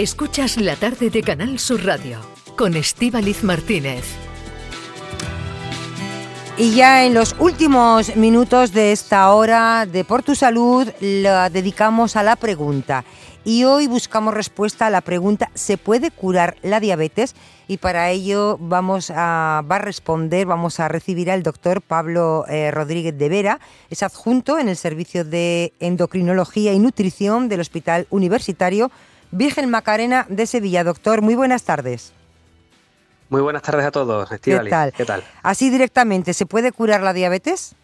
Escuchas la tarde de Canal Sur Radio con Estíbaliz Martínez. Y ya en los últimos minutos de esta hora de Por tu Salud la dedicamos a la pregunta. Y hoy buscamos respuesta a la pregunta ¿se puede curar la diabetes? Y para ello vamos a, va a responder, vamos a recibir al doctor Pablo eh, Rodríguez de Vera, es adjunto en el Servicio de Endocrinología y Nutrición del Hospital Universitario Virgen Macarena de Sevilla. Doctor, muy buenas tardes. Muy buenas tardes a todos, ¿Qué tal? ¿Qué tal? Así directamente, ¿se puede curar la diabetes?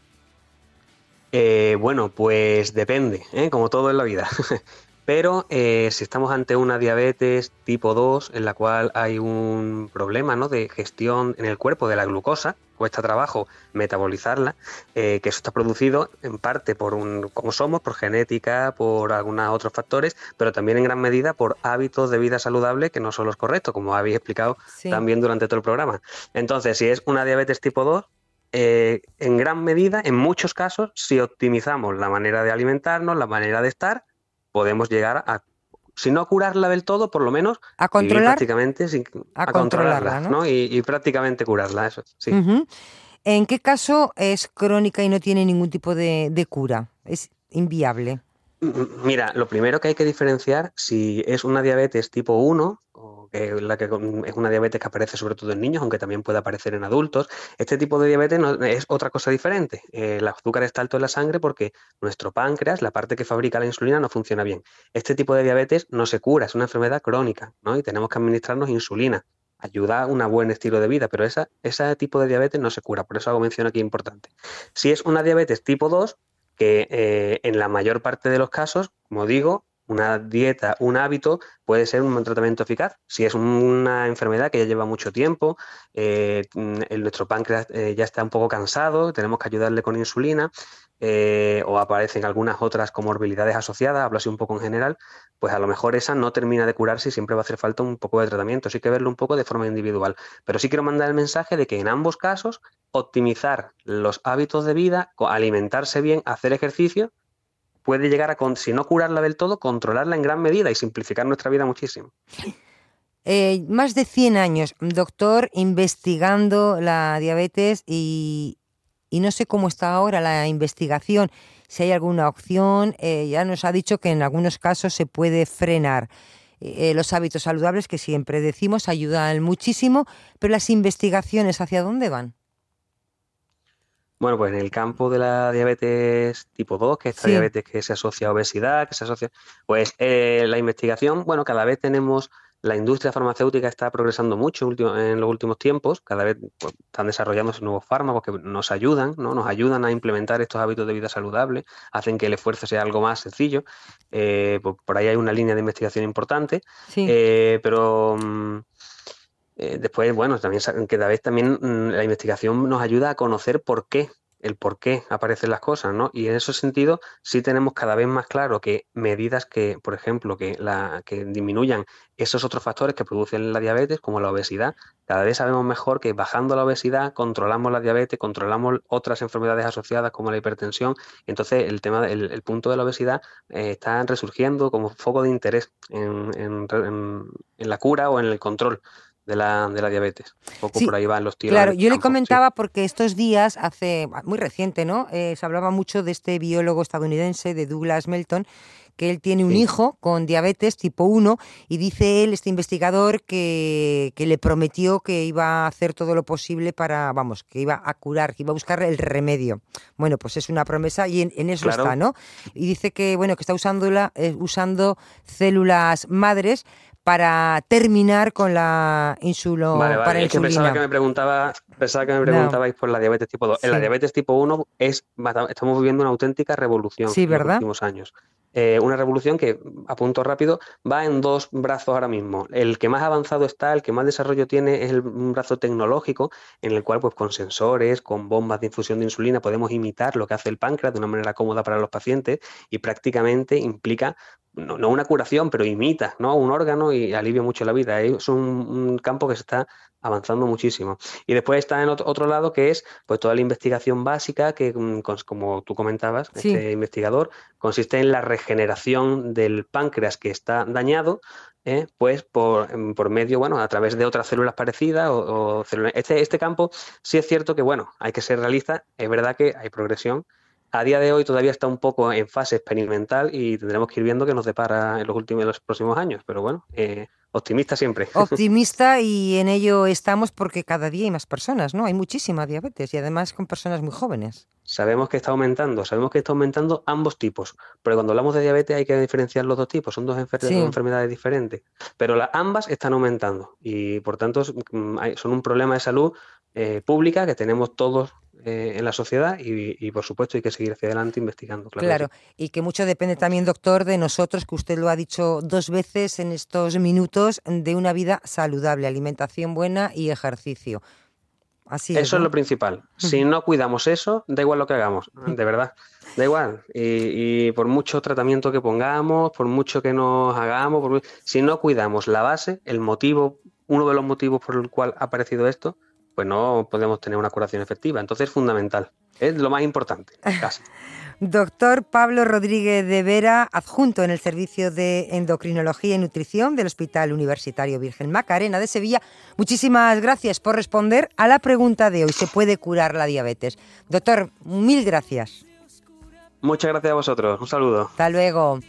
Eh, bueno, pues depende, ¿eh? como todo en la vida. Pero eh, si estamos ante una diabetes tipo 2, en la cual hay un problema ¿no? de gestión en el cuerpo de la glucosa, cuesta trabajo metabolizarla, eh, que eso está producido en parte por un, como somos, por genética, por algunos otros factores, pero también en gran medida por hábitos de vida saludable que no son los correctos, como habéis explicado también durante todo el programa. Entonces, si es una diabetes tipo 2, eh, en gran medida, en muchos casos, si optimizamos la manera de alimentarnos, la manera de estar, podemos llegar a, si no a curarla del todo, por lo menos a controlar, prácticamente a, controlarla, ¿no? Y, prácticamente curarla, eso sí. ¿En qué caso es crónica y no tiene ningún tipo de, de cura? ¿Es inviable? Mira, lo primero que hay que diferenciar si es una diabetes tipo 1 que la que es una diabetes que aparece sobre todo en niños, aunque también puede aparecer en adultos. Este tipo de diabetes no, es otra cosa diferente. Eh, el azúcar está alto en la sangre porque nuestro páncreas, la parte que fabrica la insulina, no funciona bien. Este tipo de diabetes no se cura, es una enfermedad crónica, ¿no? Y tenemos que administrarnos insulina. Ayuda a un buen estilo de vida, pero esa, ese tipo de diabetes no se cura, por eso hago mención aquí importante. Si es una diabetes tipo 2, que eh, en la mayor parte de los casos, como digo, una dieta, un hábito puede ser un tratamiento eficaz. Si es una enfermedad que ya lleva mucho tiempo, eh, nuestro páncreas eh, ya está un poco cansado, tenemos que ayudarle con insulina, eh, o aparecen algunas otras comorbilidades asociadas, hablo así un poco en general, pues a lo mejor esa no termina de curarse y siempre va a hacer falta un poco de tratamiento. Así que verlo un poco de forma individual. Pero sí quiero mandar el mensaje de que en ambos casos optimizar los hábitos de vida, alimentarse bien, hacer ejercicio, puede llegar a, si no curarla del todo, controlarla en gran medida y simplificar nuestra vida muchísimo. Eh, más de 100 años, doctor, investigando la diabetes y, no sé cómo está ahora la investigación, si hay alguna opción. Eh, ya nos ha dicho que en algunos casos se puede frenar. Eh, los hábitos saludables que siempre decimos ayudan muchísimo, pero las investigaciones, ¿hacia dónde van? Bueno, pues en el campo de la diabetes tipo 2, que es esta diabetes que se asocia a obesidad, que se asocia, pues eh, la investigación, bueno, cada vez tenemos, la industria farmacéutica está progresando mucho en los últimos tiempos, cada vez pues, están desarrollándose nuevos fármacos que nos ayudan, ¿no? Nos ayudan a implementar estos hábitos de vida saludable, hacen que el esfuerzo sea algo más sencillo. Eh, pues, por ahí hay una línea de investigación importante, eh, pero... Mm, después, bueno, también cada vez también mm, la investigación nos ayuda a conocer por qué el por qué aparecen las cosas, ¿no? Y en ese sentido sí tenemos cada vez más claro que medidas que, por ejemplo, que, la, que disminuyan esos otros factores que producen la diabetes, como la obesidad, cada vez sabemos mejor que bajando la obesidad controlamos la diabetes, controlamos otras enfermedades asociadas como la hipertensión. Entonces el tema, el, punto de la obesidad eh, está resurgiendo como foco de interés en, en la cura o en el control de la, de la diabetes. Un poco por ahí van los tiros. Claro, yo le comentaba porque estos días, hace muy reciente, ¿no? Eh, se hablaba mucho de este biólogo estadounidense, de Douglas Melton, que él tiene un hijo con diabetes tipo 1 y dice él, este investigador, que, que, le prometió que iba a hacer todo lo posible para, vamos, que iba a curar, que iba a buscar el remedio. Bueno, pues es una promesa y en, eso está, ¿no? Y dice que, bueno, que está usándola, eh, usando células madres para terminar con la insulo vale, vale. es que pensaba que me preguntaba, pensaba que me preguntabais por la diabetes tipo 2. En la diabetes tipo 1 es, estamos viviendo una auténtica revolución en los últimos años. Eh, una revolución que, a punto rápido, va en dos brazos ahora mismo. El que más avanzado está, el que más desarrollo tiene es el, un brazo tecnológico, en el cual, pues, con sensores, con bombas de infusión de insulina, podemos imitar lo que hace el páncreas de una manera cómoda para los pacientes y prácticamente implica no, una curación, pero imita ¿no? un órgano y alivia mucho la vida. Es un, campo que se está avanzando muchísimo. Y después está en otro, lado que es pues toda la investigación básica que, mm, como tú comentabas, este investigador, consiste en la regeneración del páncreas que está dañado ¿eh? pues por, em, por, medio, bueno, a través de otras células parecidas o, células. Este, este campo sí es cierto que, bueno, hay que ser realista, es verdad que hay progresión. A día de hoy todavía está un poco en fase experimental y tendremos que ir viendo qué nos depara en los últimos, en los próximos años, pero bueno, eh, Optimista siempre. Optimista y en ello estamos porque cada día hay más personas, ¿no? Hay muchísima diabetes y además con personas muy jóvenes. Sabemos que está aumentando, sabemos que está aumentando ambos tipos, pero cuando hablamos de diabetes hay que diferenciar los dos tipos, son dos, enfermedades diferentes, pero ambas están aumentando y por tanto mm, son un problema de salud eh, pública que tenemos todos eh, en la sociedad y, por supuesto hay que seguir hacia adelante investigando. Claro, y que mucho depende también, doctor, de nosotros, que usted lo ha dicho dos veces en estos minutos, de una vida saludable, alimentación buena y ejercicio. Así eso es lo principal. Si no cuidamos eso, da igual lo que hagamos, de verdad. Da igual. Y, por mucho tratamiento que pongamos, por mucho que nos hagamos, si no cuidamos la base, el motivo, uno de los motivos por el cual ha aparecido esto, pues no podemos tener una curación efectiva. Entonces es fundamental, es lo más importante, casi. Doctor Pablo Rodríguez de Vera, adjunto en el Servicio de Endocrinología y Nutrición del Hospital Universitario Virgen Macarena de Sevilla, muchísimas gracias por responder a la pregunta de hoy. ¿Se puede curar la diabetes? Doctor, mil gracias. Muchas gracias a vosotros. Un saludo. Hasta luego.